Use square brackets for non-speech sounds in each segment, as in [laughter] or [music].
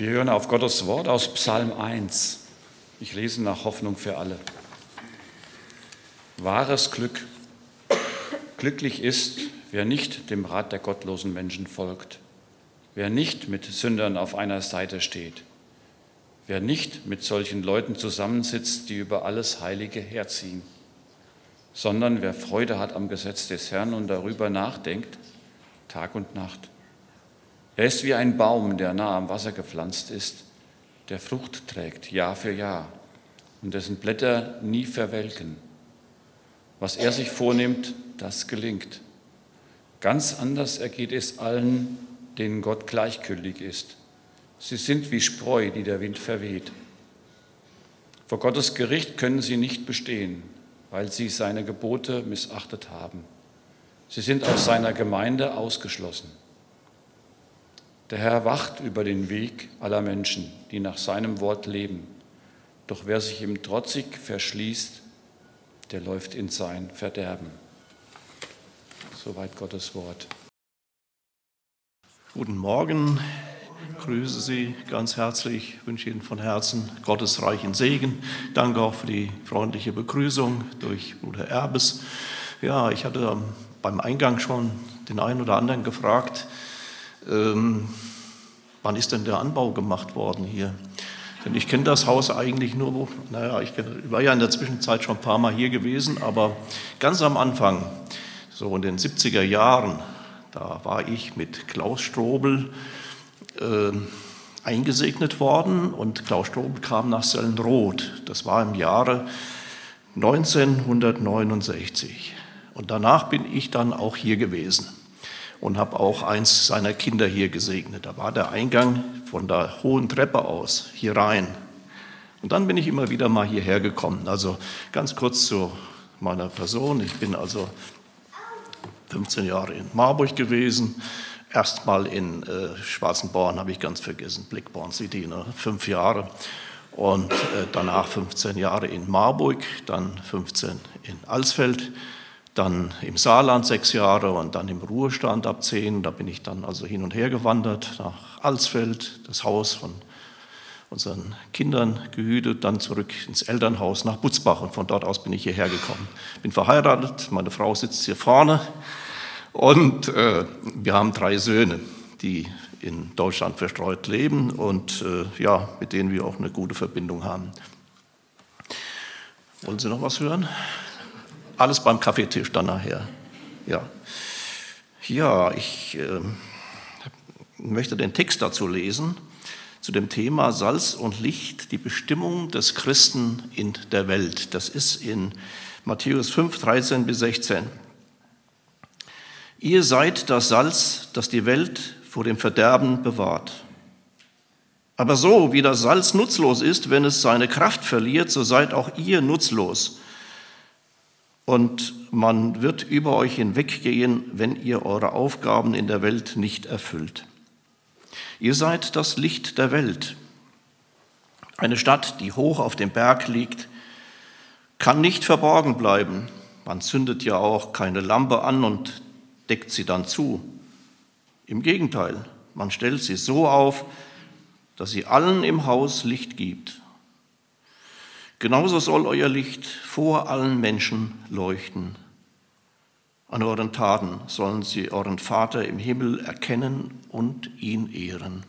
Wir hören auf Gottes Wort aus Psalm 1. Ich lese nach Hoffnung für alle. Wahres Glück. Glücklich ist, wer nicht dem Rat der gottlosen Menschen folgt, wer nicht mit Sündern auf einer Seite steht, wer nicht mit solchen Leuten zusammensitzt, die über alles Heilige herziehen, sondern wer Freude hat am Gesetz des Herrn und darüber nachdenkt, Tag und Nacht. Er ist wie ein Baum, der nah am Wasser gepflanzt ist, der Frucht trägt Jahr für Jahr und dessen Blätter nie verwelken. Was er sich vornimmt, das gelingt. Ganz anders ergeht es allen, denen Gott gleichgültig ist. Sie sind wie Spreu, die der Wind verweht. Vor Gottes Gericht können sie nicht bestehen, weil sie seine Gebote missachtet haben. Sie sind aus seiner Gemeinde ausgeschlossen. Der Herr wacht über den Weg aller Menschen, die nach seinem Wort leben. Doch wer sich ihm trotzig verschließt, der läuft in sein Verderben. Soweit Gottes Wort. Guten Morgen, grüße Sie ganz herzlich, ich wünsche Ihnen von Herzen Gottes reichen Segen. Danke auch für die freundliche Begrüßung durch Bruder Erbes. Ja, ich hatte beim Eingang schon den einen oder anderen gefragt, ähm, wann ist denn der Anbau gemacht worden hier? Denn ich kenne das Haus eigentlich nur, naja, ich war ja in der Zwischenzeit schon ein paar Mal hier gewesen, aber ganz am Anfang, so in den 70er Jahren, da war ich mit Klaus Strobel äh, eingesegnet worden und Klaus Strobel kam nach Sellenroth. Das war im Jahre 1969. Und danach bin ich dann auch hier gewesen und habe auch eins seiner Kinder hier gesegnet. Da war der Eingang von der hohen Treppe aus hier rein. Und dann bin ich immer wieder mal hierher gekommen. Also ganz kurz zu meiner Person. Ich bin also 15 Jahre in Marburg gewesen. Erstmal in äh, Schwarzenborn habe ich ganz vergessen, Blickborn City, ne? fünf Jahre. Und äh, danach 15 Jahre in Marburg, dann 15 in Alsfeld dann im Saarland sechs Jahre und dann im Ruhestand ab zehn. Da bin ich dann also hin und her gewandert nach Alsfeld, das Haus von unseren Kindern gehütet, dann zurück ins Elternhaus nach Butzbach und von dort aus bin ich hierher gekommen. Bin verheiratet, meine Frau sitzt hier vorne und äh, wir haben drei Söhne, die in Deutschland verstreut leben und äh, ja, mit denen wir auch eine gute Verbindung haben. Wollen Sie noch was hören? Alles beim Kaffeetisch dann nachher. Ja, ja ich äh, möchte den Text dazu lesen, zu dem Thema Salz und Licht, die Bestimmung des Christen in der Welt. Das ist in Matthäus 5, 13 bis 16. Ihr seid das Salz, das die Welt vor dem Verderben bewahrt. Aber so wie das Salz nutzlos ist, wenn es seine Kraft verliert, so seid auch ihr nutzlos, und man wird über euch hinweggehen, wenn ihr eure Aufgaben in der Welt nicht erfüllt. Ihr seid das Licht der Welt. Eine Stadt, die hoch auf dem Berg liegt, kann nicht verborgen bleiben. Man zündet ja auch keine Lampe an und deckt sie dann zu. Im Gegenteil, man stellt sie so auf, dass sie allen im Haus Licht gibt. Genauso soll euer Licht vor allen Menschen leuchten. An euren Taten sollen sie euren Vater im Himmel erkennen und ihn ehren.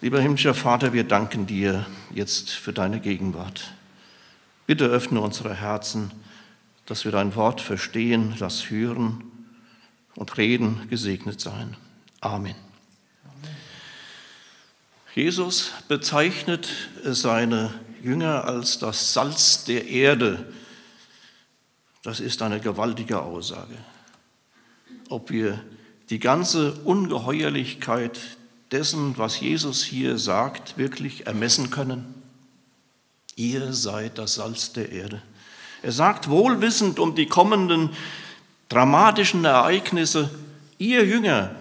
Lieber himmlischer Vater, wir danken dir jetzt für deine Gegenwart. Bitte öffne unsere Herzen, dass wir dein Wort verstehen, lass hören und reden, gesegnet sein. Amen. Jesus bezeichnet seine Jünger als das Salz der Erde. Das ist eine gewaltige Aussage. Ob wir die ganze Ungeheuerlichkeit dessen, was Jesus hier sagt, wirklich ermessen können? Ihr seid das Salz der Erde. Er sagt wohlwissend um die kommenden dramatischen Ereignisse, ihr Jünger,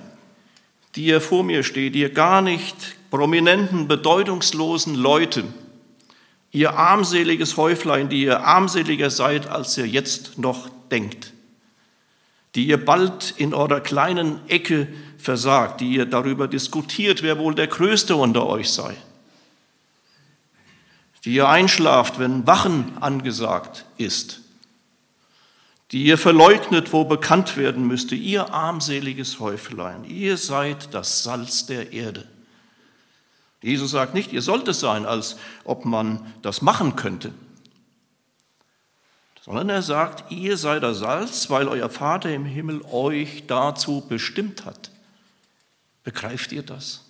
die ihr vor mir steht, ihr gar nicht prominenten, bedeutungslosen Leute, ihr armseliges Häuflein, die ihr armseliger seid, als ihr jetzt noch denkt. die ihr bald in eurer kleinen Ecke versagt, die ihr darüber diskutiert, wer wohl der Größte unter euch sei, die ihr einschlaft, wenn Wachen angesagt ist, die ihr verleugnet, wo bekannt werden müsste, ihr armseliges Häuflein, ihr seid das Salz der Erde. Jesus sagt nicht, ihr sollt es sein, als ob man das machen könnte, sondern er sagt, ihr seid das Salz, weil euer Vater im Himmel euch dazu bestimmt hat. Begreift ihr das?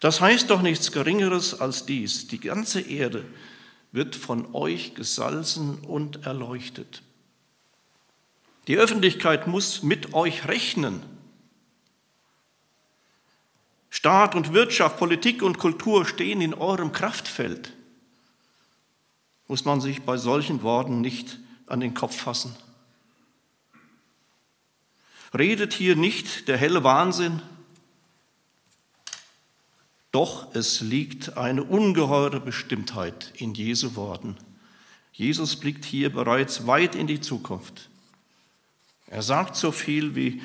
Das heißt doch nichts Geringeres als dies. Die ganze Erde wird von euch gesalzen und erleuchtet. Die Öffentlichkeit muss mit euch rechnen. Staat und Wirtschaft, Politik und Kultur stehen in eurem Kraftfeld. Muss man sich bei solchen Worten nicht an den Kopf fassen? Redet hier nicht der helle Wahnsinn? Doch es liegt eine ungeheure Bestimmtheit in Jesu Worten. Jesus blickt hier bereits weit in die Zukunft. Er sagt so viel wie,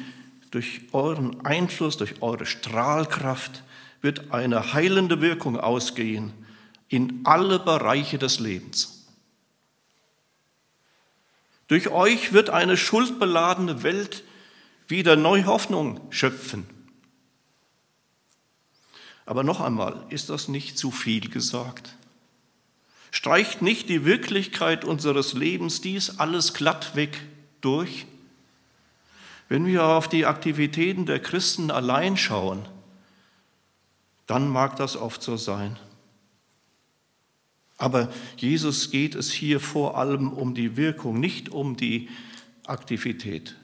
durch euren Einfluss, durch eure Strahlkraft wird eine heilende Wirkung ausgehen in alle Bereiche des Lebens. Durch euch wird eine schuldbeladene Welt wieder neue Hoffnung schöpfen. Aber noch einmal, ist das nicht zu viel gesagt? Streicht nicht die Wirklichkeit unseres Lebens dies alles glattweg durch? Wenn wir auf die Aktivitäten der Christen allein schauen, dann mag das oft so sein. Aber Jesus geht es hier vor allem um die Wirkung, nicht um die Aktivität.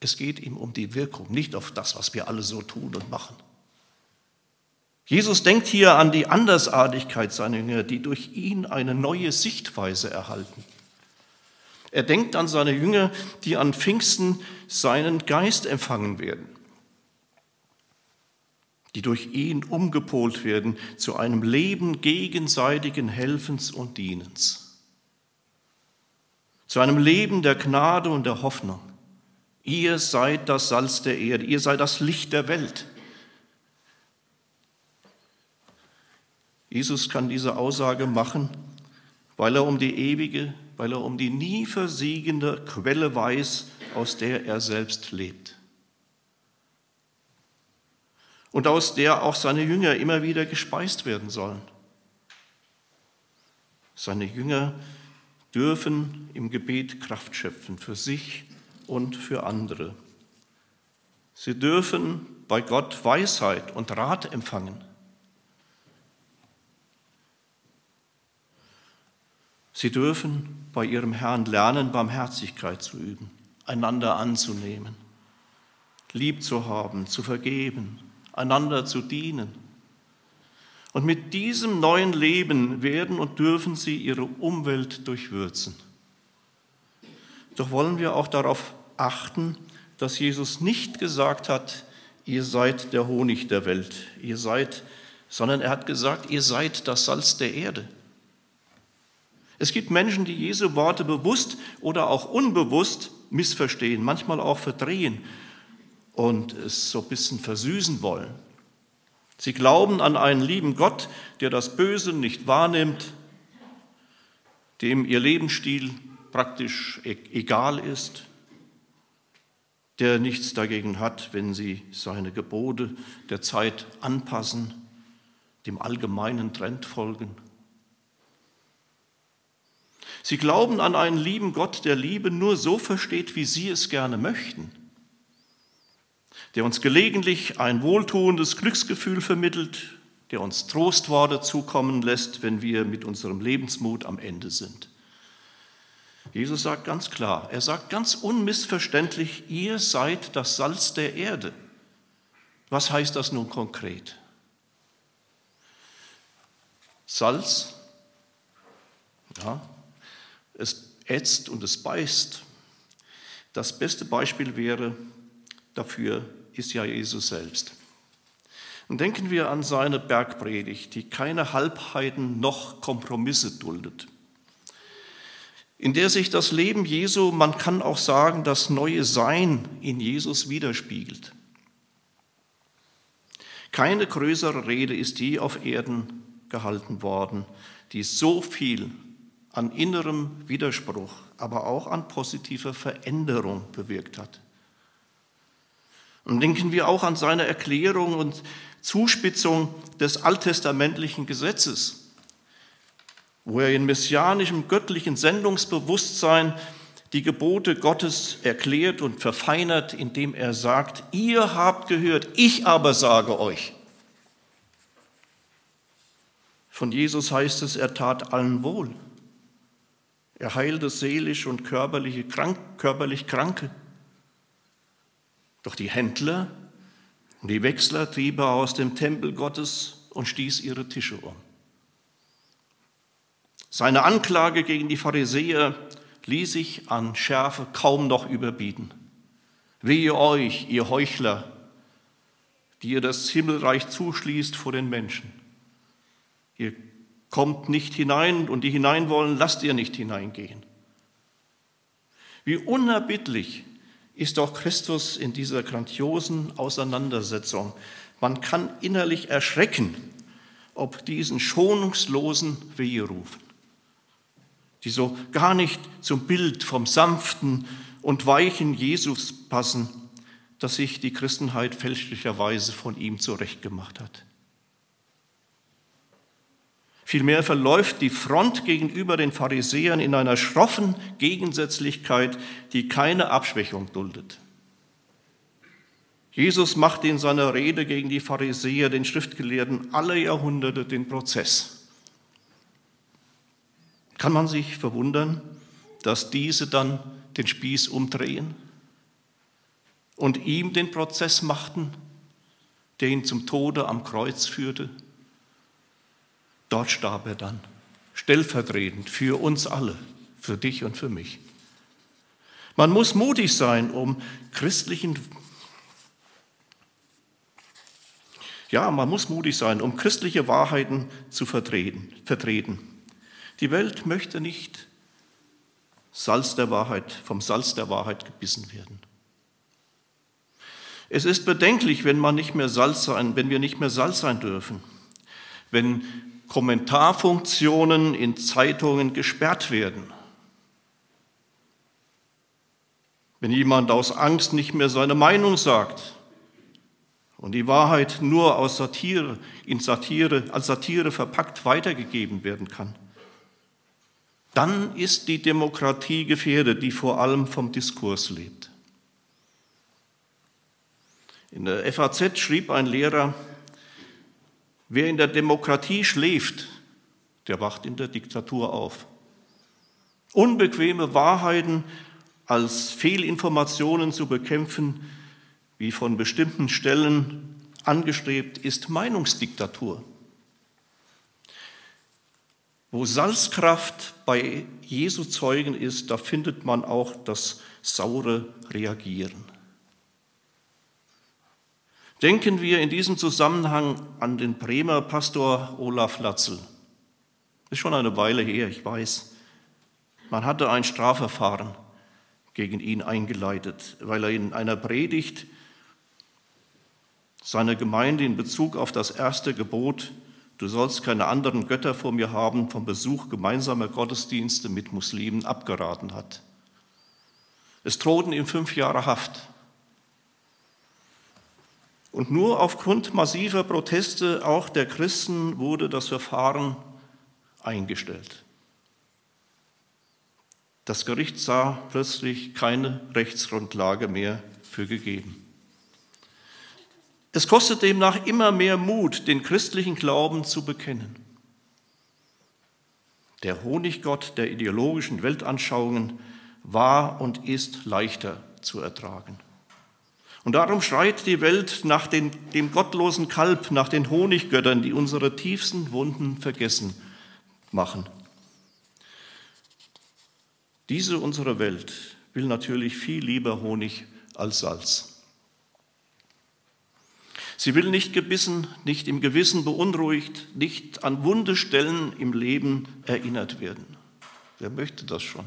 Es geht ihm um die Wirkung, nicht auf das, was wir alle so tun und machen. Jesus denkt hier an die Andersartigkeit seiner Jünger, die durch ihn eine neue Sichtweise erhalten. Er denkt an seine Jünger, die an Pfingsten seinen Geist empfangen werden, die durch ihn umgepolt werden zu einem Leben gegenseitigen Helfens und Dienens, zu einem Leben der Gnade und der Hoffnung. Ihr seid das Salz der Erde, ihr seid das Licht der Welt. Jesus kann diese Aussage machen, weil er um die ewige weil er um die nie versiegende Quelle weiß, aus der er selbst lebt. Und aus der auch seine Jünger immer wieder gespeist werden sollen. Seine Jünger dürfen im Gebet Kraft schöpfen für sich und für andere. Sie dürfen bei Gott Weisheit und Rat empfangen. Sie dürfen bei ihrem Herrn lernen, Barmherzigkeit zu üben, einander anzunehmen, lieb zu haben, zu vergeben, einander zu dienen. Und mit diesem neuen Leben werden und dürfen sie ihre Umwelt durchwürzen. Doch wollen wir auch darauf achten, dass Jesus nicht gesagt hat, ihr seid der Honig der Welt, ihr seid, sondern er hat gesagt, ihr seid das Salz der Erde. Es gibt Menschen, die Jesu Worte bewusst oder auch unbewusst missverstehen, manchmal auch verdrehen und es so ein bisschen versüßen wollen. Sie glauben an einen lieben Gott, der das Böse nicht wahrnimmt, dem ihr Lebensstil praktisch e-, egal ist, der nichts dagegen hat, wenn sie seine Gebote der Zeit anpassen, dem allgemeinen Trend folgen. Sie glauben an einen lieben Gott, der Liebe nur so versteht, wie Sie es gerne möchten, der uns gelegentlich ein wohltuendes Glücksgefühl vermittelt, der uns Trostworte zukommen lässt, wenn wir mit unserem Lebensmut am Ende sind. Jesus sagt ganz klar, er sagt ganz unmissverständlich, ihr seid das Salz der Erde. Was heißt das nun konkret? Salz, ja, es ätzt und es beißt. Das beste Beispiel wäre dafür ist ja Jesus selbst. Und denken wir an seine Bergpredigt, die keine Halbheiten noch Kompromisse duldet. in der sich das Leben Jesu, man kann auch sagen, das neue Sein in Jesus widerspiegelt. Keine größere Rede ist je auf Erden gehalten worden, die so viel an innerem Widerspruch, aber auch an positiver Veränderung bewirkt hat. Und denken wir auch an seine Erklärung und Zuspitzung des alttestamentlichen Gesetzes, wo er in messianischem göttlichen Sendungsbewusstsein die Gebote Gottes erklärt und verfeinert, indem er sagt, ihr habt gehört, ich aber sage euch. Von Jesus heißt es, er tat allen wohl. Er heilte seelisch und körperlich, krank, körperlich Kranke. Doch die Händler und die Wechsler trieb er aus dem Tempel Gottes und stieß ihre Tische um. Seine Anklage gegen die Pharisäer ließ sich an Schärfe kaum noch überbieten. Wehe euch, ihr Heuchler, die ihr das Himmelreich zuschließt vor den Menschen. Ihr kommt nicht hinein und die hinein wollen, lasst ihr nicht hineingehen. Wie unerbittlich ist doch Christus in dieser grandiosen Auseinandersetzung. Man kann innerlich erschrecken, ob diesen schonungslosen Weherufen, die so gar nicht zum Bild vom sanften und weichen Jesus passen, dass sich die Christenheit fälschlicherweise von ihm zurechtgemacht hat. Vielmehr verläuft die Front gegenüber den Pharisäern in einer schroffen Gegensätzlichkeit, die keine Abschwächung duldet. Jesus macht in seiner Rede gegen die Pharisäer, den Schriftgelehrten aller Jahrhunderte, den Prozess. Kann man sich verwundern, dass diese dann den Spieß umdrehen und ihm den Prozess machten, der ihn zum Tode am Kreuz führte? Dort starb er dann, stellvertretend für uns alle, für dich und für mich. Man muss mutig sein, um christlichen Ja, man muss mutig sein, um christliche Wahrheiten zu vertreten. vertreten. Die Welt möchte nicht Salz der Wahrheit, vom Salz der Wahrheit gebissen werden. Es ist bedenklich, wenn, man nicht mehr Salz sein, wenn wir nicht mehr Salz sein dürfen, wenn Kommentarfunktionen in Zeitungen gesperrt werden. Wenn jemand aus Angst nicht mehr seine Meinung sagt und die Wahrheit nur aus Satire, in Satire, als Satire verpackt weitergegeben werden kann, dann ist die Demokratie gefährdet, die vor allem vom Diskurs lebt. In der FAZ schrieb ein Lehrer, Wer in der Demokratie schläft, der wacht in der Diktatur auf. Unbequeme Wahrheiten als Fehlinformationen zu bekämpfen, wie von bestimmten Stellen angestrebt, ist Meinungsdiktatur. Wo Salzkraft bei Jesu Zeugen ist, da findet man auch das saure Reagieren. Denken wir in diesem Zusammenhang an den Bremer Pastor Olaf Latzel. Ist schon eine Weile her, ich weiß. Man hatte ein Strafverfahren gegen ihn eingeleitet, weil er in einer Predigt seiner Gemeinde in Bezug auf das erste Gebot, du sollst keine anderen Götter vor mir haben, vom Besuch gemeinsamer Gottesdienste mit Muslimen abgeraten hat. Es drohten ihm fünf Jahre Haft. Und nur aufgrund massiver Proteste auch der Christen wurde das Verfahren eingestellt. Das Gericht sah plötzlich keine Rechtsgrundlage mehr für gegeben. Es kostet demnach immer mehr Mut, den christlichen Glauben zu bekennen. Der Honiggott der ideologischen Weltanschauungen war und ist leichter zu ertragen. Und darum schreit die Welt nach den, dem gottlosen Kalb, nach den Honiggöttern, die unsere tiefsten Wunden vergessen machen. Diese unsere Welt will natürlich viel lieber Honig als Salz. Sie will nicht gebissen, nicht im Gewissen beunruhigt, nicht an wunde Stellen im Leben erinnert werden. Wer möchte das schon?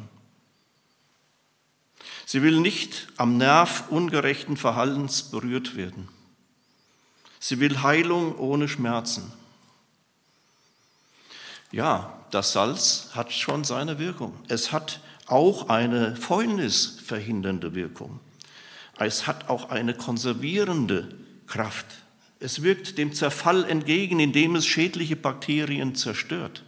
Sie will nicht am Nerv ungerechten Verhaltens berührt werden. Sie will Heilung ohne Schmerzen. Ja, das Salz hat schon seine Wirkung. Es hat auch eine fäulnisverhindernde Wirkung. Es hat auch eine konservierende Kraft. Es wirkt dem Zerfall entgegen, indem es schädliche Bakterien zerstört.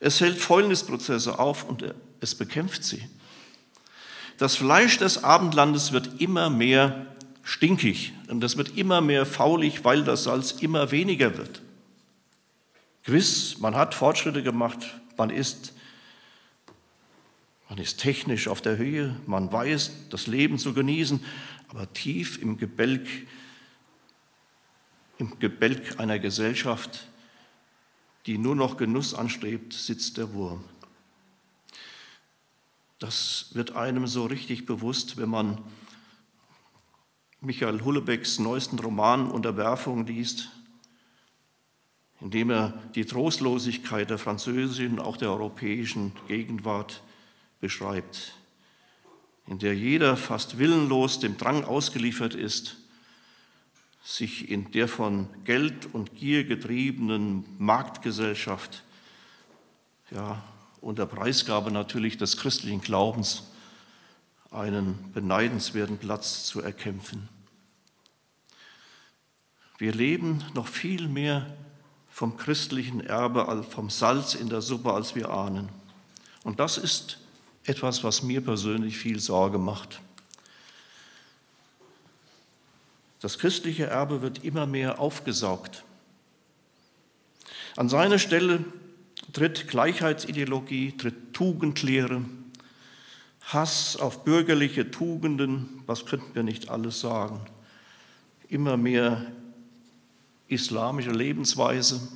Es hält Fäulnisprozesse auf und es bekämpft sie. Das Fleisch des Abendlandes wird immer mehr stinkig und es wird immer mehr faulig, weil das Salz immer weniger wird. Gewiss, man hat Fortschritte gemacht, man ist, man ist technisch auf der Höhe, man weiß, das Leben zu genießen, aber tief im Gebälk, im Gebälk einer Gesellschaft, die nur noch Genuss anstrebt, sitzt der Wurm. Das wird einem so richtig bewusst, wenn man Michael Hullebecks neuesten Roman Unterwerfung liest, in dem er die Trostlosigkeit der französischen, auch der europäischen Gegenwart beschreibt, in der jeder fast willenlos dem Drang ausgeliefert ist, sich in der von Geld und Gier getriebenen Marktgesellschaft ja, unter Preisgabe natürlich des christlichen Glaubens einen beneidenswerten Platz zu erkämpfen. Wir leben noch viel mehr vom christlichen Erbe vom Salz in der Suppe, als wir ahnen. Und das ist etwas, was mir persönlich viel Sorge macht. Das christliche Erbe wird immer mehr aufgesaugt. An seine Stelle tritt Gleichheitsideologie, tritt Tugendlehre, Hass auf bürgerliche Tugenden, was könnten wir nicht alles sagen? Immer mehr islamische Lebensweise.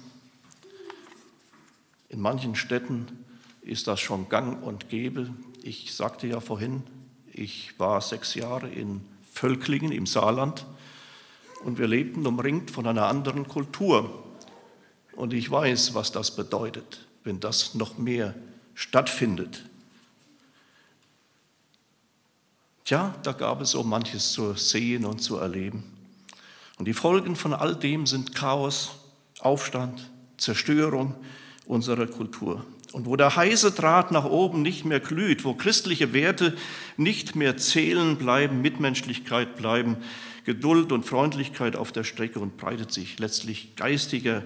In manchen Städten ist das schon gang und gäbe. Ich sagte ja vorhin, ich war sechs Jahre in Völklingen im Saarland und wir lebten umringt von einer anderen Kultur. Und ich weiß, was das bedeutet, wenn das noch mehr stattfindet. Tja, da gab es so manches zu sehen und zu erleben. Und die Folgen von all dem sind Chaos, Aufstand, Zerstörung unserer Kultur. Und wo der heiße Draht nach oben nicht mehr glüht, wo christliche Werte nicht mehr zählen bleiben, Mitmenschlichkeit bleiben, Geduld und Freundlichkeit auf der Strecke und breitet sich letztlich geistige,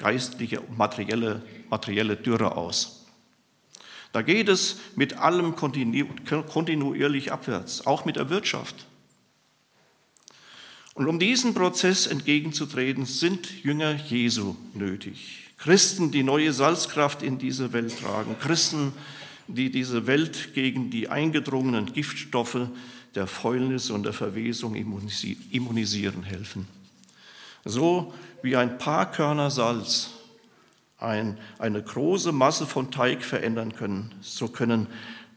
geistliche und materielle, materielle Dürre aus. Da geht es mit allem kontinuierlich abwärts, auch mit der Wirtschaft. Und um diesen Prozess entgegenzutreten, sind Jünger Jesu nötig. Christen, die neue Salzkraft in diese Welt tragen. Christen, die diese Welt gegen die eingedrungenen Giftstoffe der Fäulnis und der Verwesung immunisieren helfen. So wie ein paar Körner Salz ein, eine große Masse von Teig verändern können, so können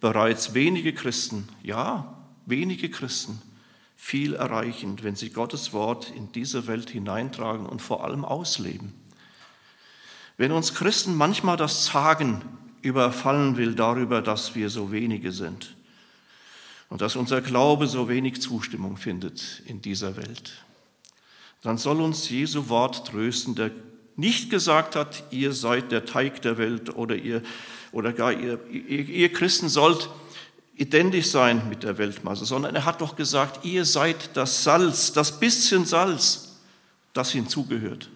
bereits wenige Christen, ja, wenige Christen, viel erreichen, wenn sie Gottes Wort in diese Welt hineintragen und vor allem ausleben. Wenn uns Christen manchmal das Zagen überfallen will darüber, dass wir so wenige sind und dass unser Glaube so wenig Zustimmung findet in dieser Welt, dann soll uns Jesu Wort trösten, der nicht gesagt hat, ihr seid der Teig der Welt oder ihr oder gar ihr, ihr, ihr Christen sollt identisch sein mit der Weltmasse, sondern er hat doch gesagt, ihr seid das Salz, das bisschen Salz, das hinzugehört.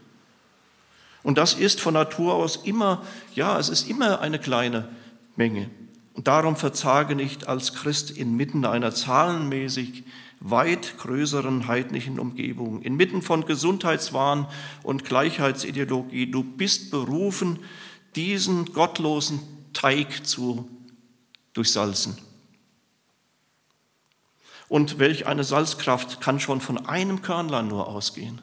Und das ist von Natur aus immer, ja, es ist immer eine kleine Menge. Und darum verzage nicht als Christ inmitten einer zahlenmäßig weit größeren heidnischen Umgebung, inmitten von Gesundheitswahn und Gleichheitsideologie. Du bist berufen, diesen gottlosen Teig zu durchsalzen. Und welch eine Salzkraft kann schon von einem Körnlein nur ausgehen?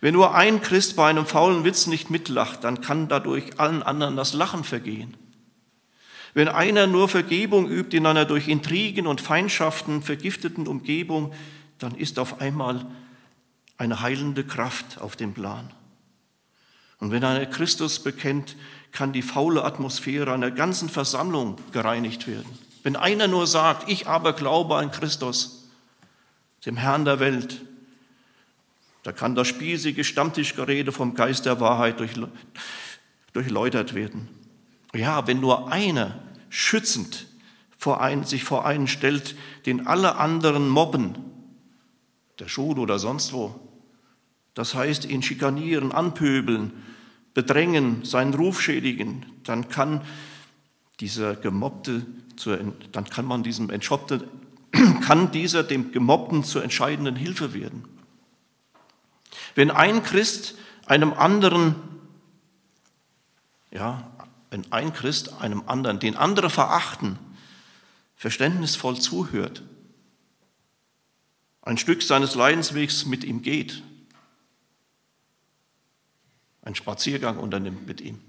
Wenn nur ein Christ bei einem faulen Witz nicht mitlacht, dann kann dadurch allen anderen das Lachen vergehen. Wenn einer nur Vergebung übt in einer durch Intrigen und Feindschaften vergifteten Umgebung, dann ist auf einmal eine heilende Kraft auf dem Plan. Und wenn einer Christus bekennt, kann die faule Atmosphäre einer ganzen Versammlung gereinigt werden. Wenn einer nur sagt, ich aber glaube an Christus, dem Herrn der Welt, da kann das spießige Stammtischgerede vom Geist der Wahrheit durchläutert werden. Ja, wenn nur einer schützend vor einen, sich vor einen stellt, den alle anderen mobben, der Schule oder sonst wo, das heißt ihn schikanieren, anpöbeln, bedrängen, seinen Ruf schädigen, dann kann dieser Gemobbte, dann kann man diesem Entschoppte, [clears throat] kann dieser dem Gemobbten zur entscheidenden Hilfe werden. Wenn ein Christ einem anderen, ja, wenn ein Christ einem anderen, den andere verachten, verständnisvoll zuhört, ein Stück seines Leidenswegs mit ihm geht, einen Spaziergang unternimmt mit ihm,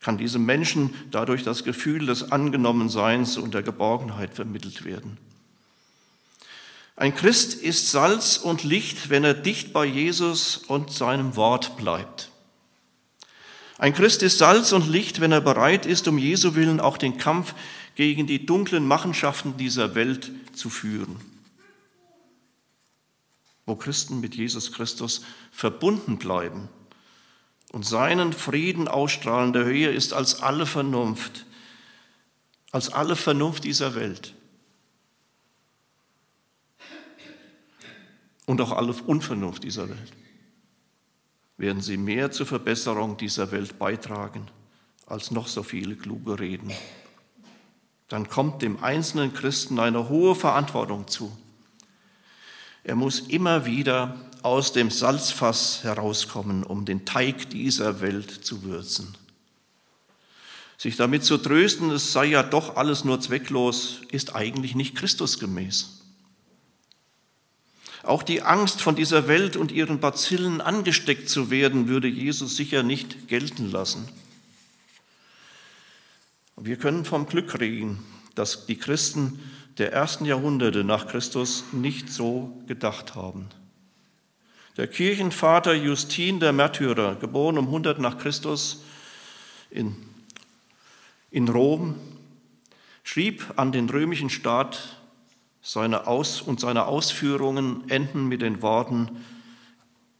kann diesem Menschen dadurch das Gefühl des Angenommenseins und der Geborgenheit vermittelt werden. Ein Christ ist Salz und Licht, wenn er dicht bei Jesus und seinem Wort bleibt. Ein Christ ist Salz und Licht, wenn er bereit ist, um Jesu willen auch den Kampf gegen die dunklen Machenschaften dieser Welt zu führen. Wo Christen mit Jesus Christus verbunden bleiben und seinen Frieden ausstrahlen, der höher ist als alle Vernunft, als alle Vernunft dieser Welt. und auch alle Unvernunft dieser Welt, werden sie mehr zur Verbesserung dieser Welt beitragen als noch so viele kluge Reden. Dann kommt dem einzelnen Christen eine hohe Verantwortung zu. Er muss immer wieder aus dem Salzfass herauskommen, um den Teig dieser Welt zu würzen. Sich damit zu trösten, es sei ja doch alles nur zwecklos, ist eigentlich nicht Christusgemäß. Auch die Angst, von dieser Welt und ihren Bazillen angesteckt zu werden, würde Jesus sicher nicht gelten lassen. Wir können vom Glück reden, dass die Christen der ersten Jahrhunderte nach Christus nicht so gedacht haben. Der Kirchenvater Justin der Märtyrer, geboren um 100 nach Christus in, in Rom, schrieb an den römischen Staat seine Aus und seine Ausführungen enden mit den Worten,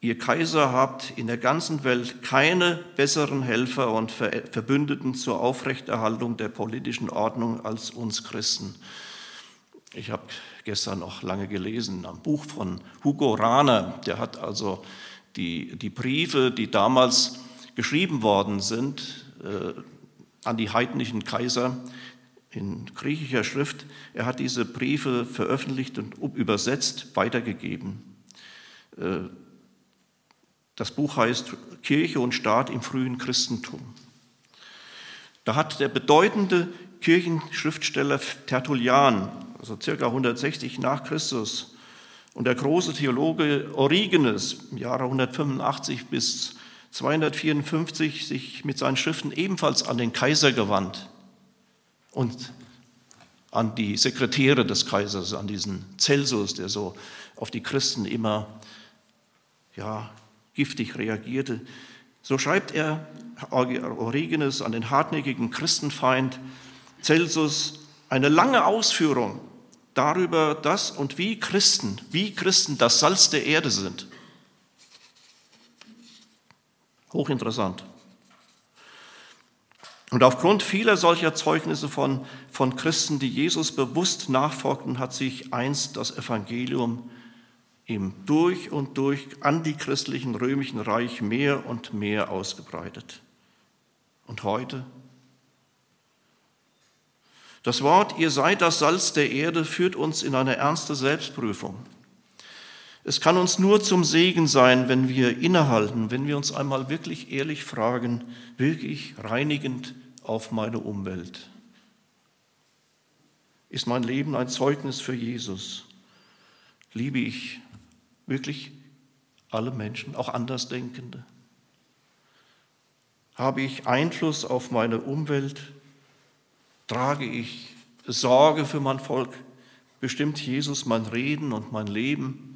Ihr Kaiser habt in der ganzen Welt keine besseren Helfer und Verbündeten zur Aufrechterhaltung der politischen Ordnung als uns Christen. Ich habe gestern noch lange gelesen, am Buch von Hugo Rahner, der hat also die, die Briefe, die damals geschrieben worden sind, äh, an die heidnischen Kaiser, in griechischer Schrift. Er hat diese Briefe veröffentlicht und übersetzt, weitergegeben. Äh, das Buch heißt Kirche und Staat im frühen Christentum. Da hat der bedeutende Kirchenschriftsteller Tertullian, also circa 160 nach Christus, und der große Theologe Origenes im Jahre 185 bis 254 sich mit seinen Schriften ebenfalls an den Kaiser gewandt und an die Sekretäre des Kaisers, an diesen Celsus, der so auf die Christen immer ja, giftig reagierte. So schreibt er Origenes an den hartnäckigen Christenfeind Celsus eine lange Ausführung darüber, dass und wie Christen, wie Christen das Salz der Erde sind. Hochinteressant. Und aufgrund vieler solcher Zeugnisse von, von Christen, die Jesus bewusst nachfolgten, hat sich einst das Evangelium im durch und durch antichristlichen römischen Reich mehr und mehr ausgebreitet. Und heute? Das Wort, ihr seid das Salz der Erde, führt uns in eine ernste Selbstprüfung. Es kann uns nur zum Segen sein, wenn wir innehalten, wenn wir uns einmal wirklich ehrlich fragen, wirklich reinigend auf meine Umwelt? Ist mein Leben ein Zeugnis für Jesus? Liebe ich wirklich alle Menschen, auch Andersdenkende? Habe ich Einfluss auf meine Umwelt? Trage ich Sorge für mein Volk? Bestimmt Jesus mein Reden und mein Leben?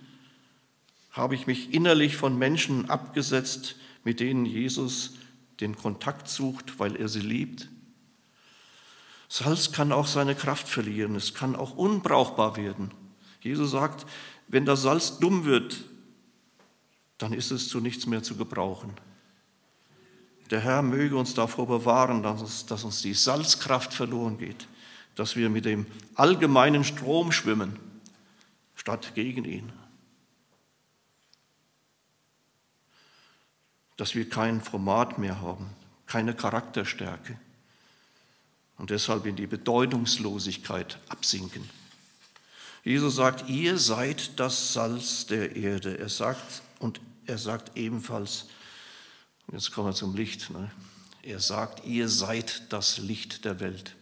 Habe ich mich innerlich von Menschen abgesetzt, mit denen Jesus den Kontakt sucht, weil er sie liebt? Salz kann auch seine Kraft verlieren, es kann auch unbrauchbar werden. Jesus sagt, wenn das Salz dumm wird, dann ist es zu nichts mehr zu gebrauchen. Der Herr möge uns davor bewahren, dass uns, dass uns die Salzkraft verloren geht, dass wir mit dem allgemeinen Strom schwimmen, statt gegen ihn. Dass wir kein Format mehr haben, keine Charakterstärke und deshalb in die Bedeutungslosigkeit absinken. Jesus sagt, ihr seid das Salz der Erde. Er sagt, und er sagt ebenfalls, jetzt kommen wir zum Licht, ne? er sagt, ihr seid das Licht der Welt.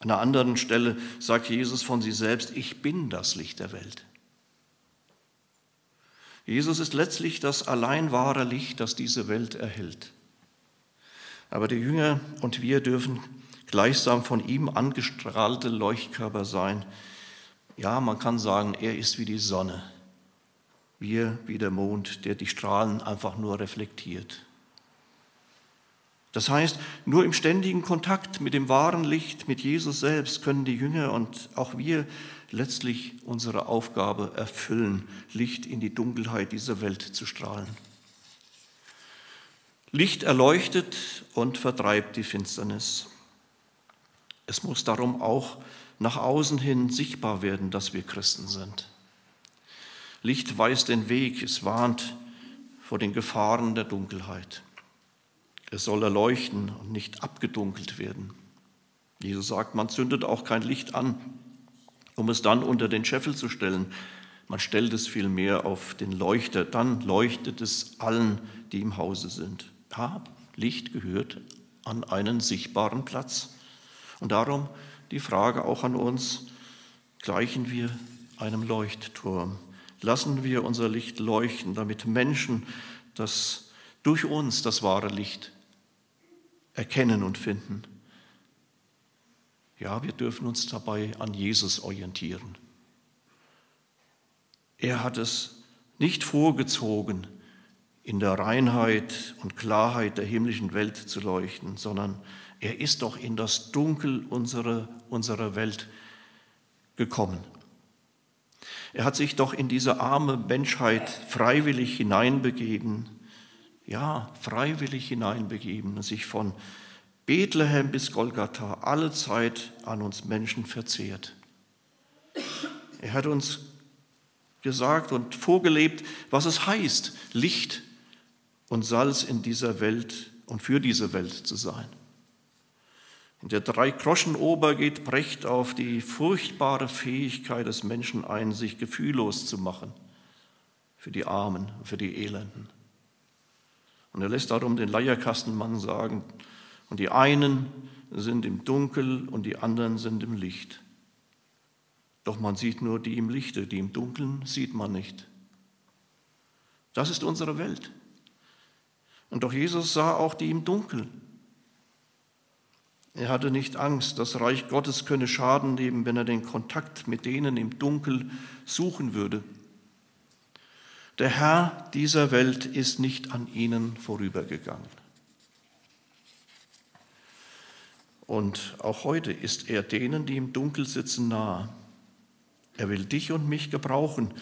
An einer anderen Stelle sagt Jesus von sich selbst, ich bin das Licht der Welt. Jesus ist letztlich das allein wahre Licht, das diese Welt erhält. Aber die Jünger und wir dürfen gleichsam von ihm angestrahlte Leuchtkörper sein. Ja, man kann sagen, er ist wie die Sonne, wir wie der Mond, der die Strahlen einfach nur reflektiert. Das heißt, nur im ständigen Kontakt mit dem wahren Licht, mit Jesus selbst, können die Jünger und auch wir letztlich unsere Aufgabe erfüllen, Licht in die Dunkelheit dieser Welt zu strahlen. Licht erleuchtet und vertreibt die Finsternis. Es muss darum auch nach außen hin sichtbar werden, dass wir Christen sind. Licht weist den Weg, es warnt vor den Gefahren der Dunkelheit. Es soll erleuchten und nicht abgedunkelt werden. Jesus sagt, man zündet auch kein Licht an, um es dann unter den Scheffel zu stellen. Man stellt es vielmehr auf den Leuchter, dann leuchtet es allen, die im Hause sind. Ja, Licht gehört an einen sichtbaren Platz. Und darum die Frage auch an uns, gleichen wir einem Leuchtturm? Lassen wir unser Licht leuchten, damit Menschen das durch uns das wahre Licht erkennen und finden. Ja, wir dürfen uns dabei an Jesus orientieren. Er hat es nicht vorgezogen, in der Reinheit und Klarheit der himmlischen Welt zu leuchten, sondern er ist doch in das Dunkel unserer, unserer Welt gekommen. Er hat sich doch in diese arme Menschheit freiwillig hineinbegeben, ja, freiwillig hineinbegeben und sich von Bethlehem bis Golgatha alle Zeit an uns Menschen verzehrt. Er hat uns gesagt und vorgelebt, was es heißt, Licht und Salz in dieser Welt und für diese Welt zu sein. In der Drei-Groschen-Ober geht Brecht auf die furchtbare Fähigkeit des Menschen ein, sich gefühllos zu machen für die Armen, für die Elenden. Und er lässt darum den Leierkastenmann sagen, und die einen sind im Dunkel und die anderen sind im Licht. Doch man sieht nur die im Lichte, die im Dunkeln sieht man nicht. Das ist unsere Welt. Und doch Jesus sah auch die im Dunkeln. Er hatte nicht Angst, das Reich Gottes könne Schaden nehmen, wenn er den Kontakt mit denen im Dunkel suchen würde. Der Herr dieser Welt ist nicht an ihnen vorübergegangen. Und auch heute ist er denen, die im Dunkel sitzen, nahe. Er will dich und mich gebrauchen,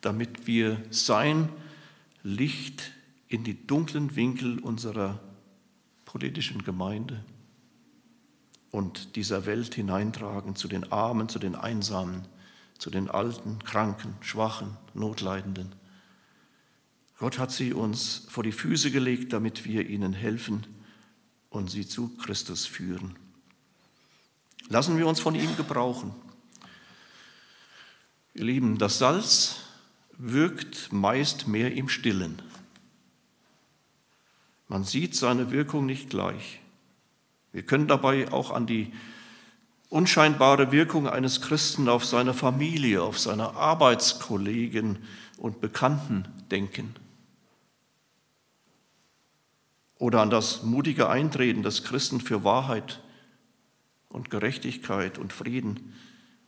damit wir sein Licht in die dunklen Winkel unserer politischen Gemeinde und dieser Welt hineintragen zu den Armen, zu den Einsamen, zu den Alten, Kranken, Schwachen, Notleidenden. Gott hat sie uns vor die Füße gelegt, damit wir ihnen helfen und sie zu Christus führen. Lassen wir uns von ihm gebrauchen. Ihr Lieben, das Salz wirkt meist mehr im Stillen. Man sieht seine Wirkung nicht gleich. Wir können dabei auch an die unscheinbare Wirkung eines Christen auf seine Familie, auf seine Arbeitskollegen und Bekannten denken. Oder an das mutige Eintreten des Christen für Wahrheit und Gerechtigkeit und Frieden.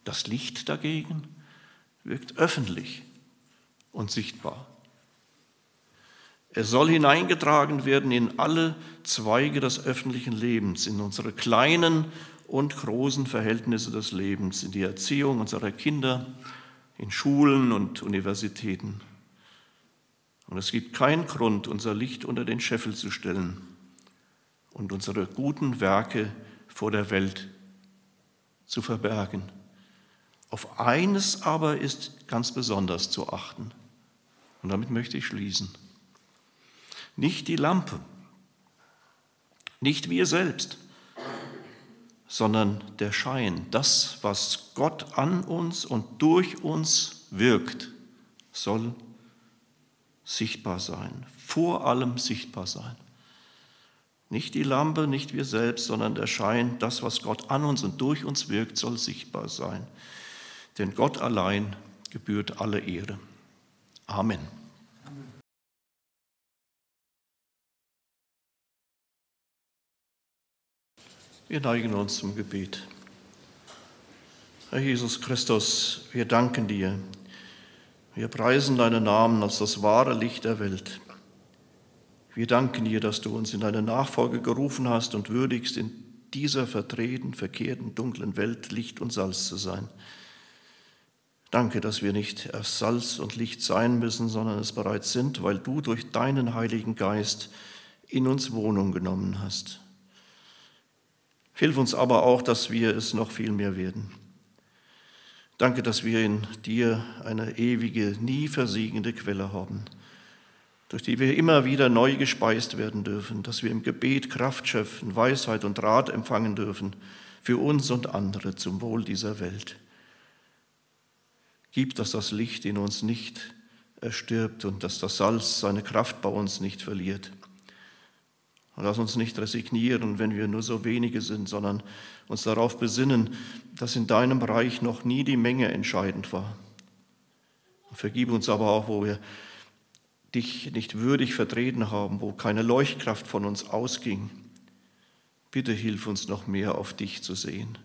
Das Licht dagegen wirkt öffentlich und sichtbar. Es soll hineingetragen werden in alle Zweige des öffentlichen Lebens, in unsere kleinen und großen Verhältnisse des Lebens, in die Erziehung unserer Kinder, in Schulen und Universitäten. Und es gibt keinen Grund, unser Licht unter den Scheffel zu stellen und unsere guten Werke vor der Welt zu verbergen. Auf eines aber ist ganz besonders zu achten. Und damit möchte ich schließen. Nicht die Lampe, nicht wir selbst, sondern der Schein, das, was Gott an uns und durch uns wirkt, soll sichtbar sein, vor allem sichtbar sein. Nicht die Lampe, nicht wir selbst, sondern der Schein, das, was Gott an uns und durch uns wirkt, soll sichtbar sein. Denn Gott allein gebührt alle Ehre. Amen. Wir neigen uns zum Gebet. Herr Jesus Christus, wir danken dir. Wir preisen deinen Namen als das wahre Licht der Welt. Wir danken dir, dass du uns in deine Nachfolge gerufen hast und würdigst, in dieser verdrehten, verkehrten, dunklen Welt Licht und Salz zu sein. Danke, dass wir nicht erst Salz und Licht sein müssen, sondern es bereits sind, weil du durch deinen Heiligen Geist in uns Wohnung genommen hast. Hilf uns aber auch, dass wir es noch viel mehr werden. Danke, dass wir in dir eine ewige, nie versiegende Quelle haben, durch die wir immer wieder neu gespeist werden dürfen, dass wir im Gebet Kraft schöpfen, Weisheit und Rat empfangen dürfen für uns und andere zum Wohl dieser Welt. Gib, dass das Licht in uns nicht erstirbt und dass das Salz seine Kraft bei uns nicht verliert. Und lass uns nicht resignieren, wenn wir nur so wenige sind, sondern uns darauf besinnen, dass in deinem Reich noch nie die Menge entscheidend war. Vergib uns aber auch, wo wir dich nicht würdig vertreten haben, wo keine Leuchtkraft von uns ausging. Bitte hilf uns noch mehr auf dich zu sehen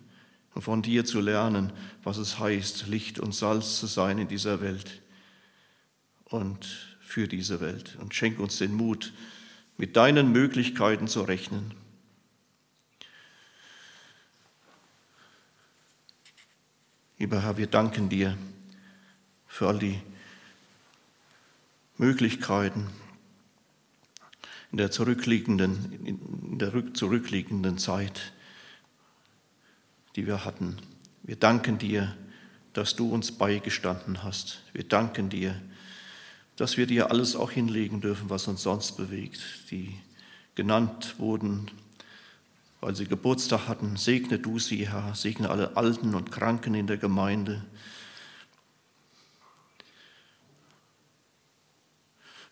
und von dir zu lernen, was es heißt, Licht und Salz zu sein in dieser Welt und für diese Welt. Und schenk uns den Mut, mit deinen Möglichkeiten zu rechnen. Lieber Herr, wir danken dir für all die Möglichkeiten in der zurückliegenden, in der zurückliegenden Zeit, die wir hatten. Wir danken dir, dass du uns beigestanden hast. Wir danken dir, dass wir dir alles auch hinlegen dürfen, was uns sonst bewegt, die genannt wurden, weil sie Geburtstag hatten. Segne du sie, Herr, segne alle Alten und Kranken in der Gemeinde.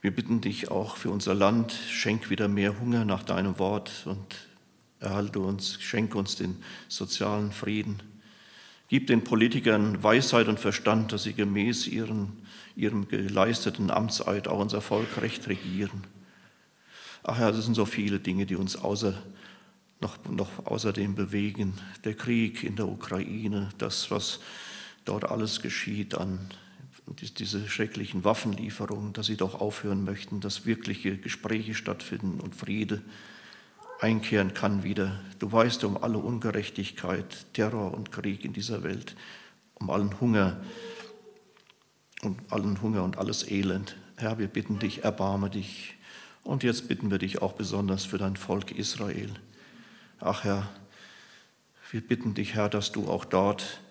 Wir bitten dich auch für unser Land, schenk wieder mehr Hunger nach deinem Wort und erhalte uns, schenke uns den sozialen Frieden. Gib den Politikern Weisheit und Verstand, dass sie gemäß ihren ihrem geleisteten Amtseid auch unser Volk recht regieren. Ach ja, es sind so viele Dinge, die uns außer, noch, noch außerdem bewegen. Der Krieg in der Ukraine, das, was dort alles geschieht an diese schrecklichen Waffenlieferungen, dass sie doch aufhören möchten, dass wirkliche Gespräche stattfinden und Friede einkehren kann wieder. Du weißt um alle Ungerechtigkeit, Terror und Krieg in dieser Welt, um allen Hunger, und allen Hunger und alles Elend. Herr, wir bitten dich, erbarme dich. Und jetzt bitten wir dich auch besonders für dein Volk Israel. Ach Herr, wir bitten dich, Herr, dass du auch dort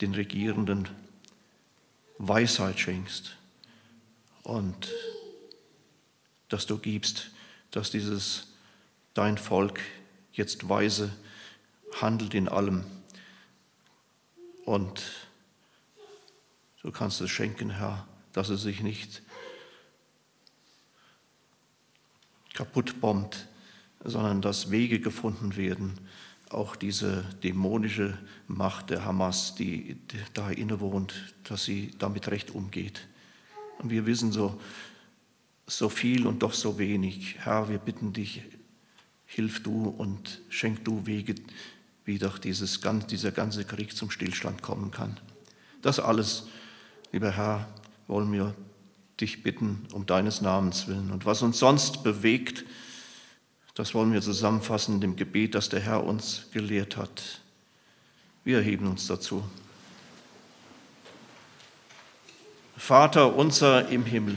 den Regierenden Weisheit schenkst und dass du gibst, dass dieses dein Volk jetzt weise handelt in allem und Du kannst es schenken, Herr, dass es sich nicht kaputt bombt, sondern dass Wege gefunden werden, auch diese dämonische Macht der Hamas, die da innewohnt, dass sie damit recht umgeht. Und wir wissen so, so viel und doch so wenig. Herr, wir bitten dich, hilf du und schenk du Wege, wie doch dieses, dieser ganze Krieg zum Stillstand kommen kann. Das alles Lieber Herr, wollen wir dich bitten um deines Namens willen. Und was uns sonst bewegt, das wollen wir zusammenfassen in dem Gebet, das der Herr uns gelehrt hat. Wir erheben uns dazu. Vater unser im Himmel,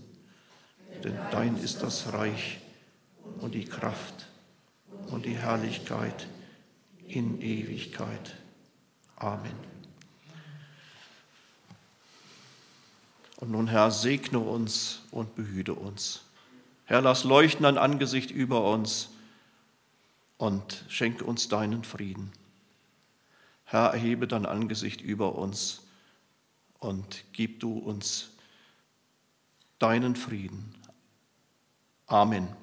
Denn dein ist das Reich und die Kraft und die Herrlichkeit in Ewigkeit. Amen. Und nun, Herr, segne uns und behüte uns. Herr, lass leuchten ein Angesicht über uns und schenke uns deinen Frieden. Herr, erhebe dein Angesicht über uns und gib du uns deinen Frieden. Amen.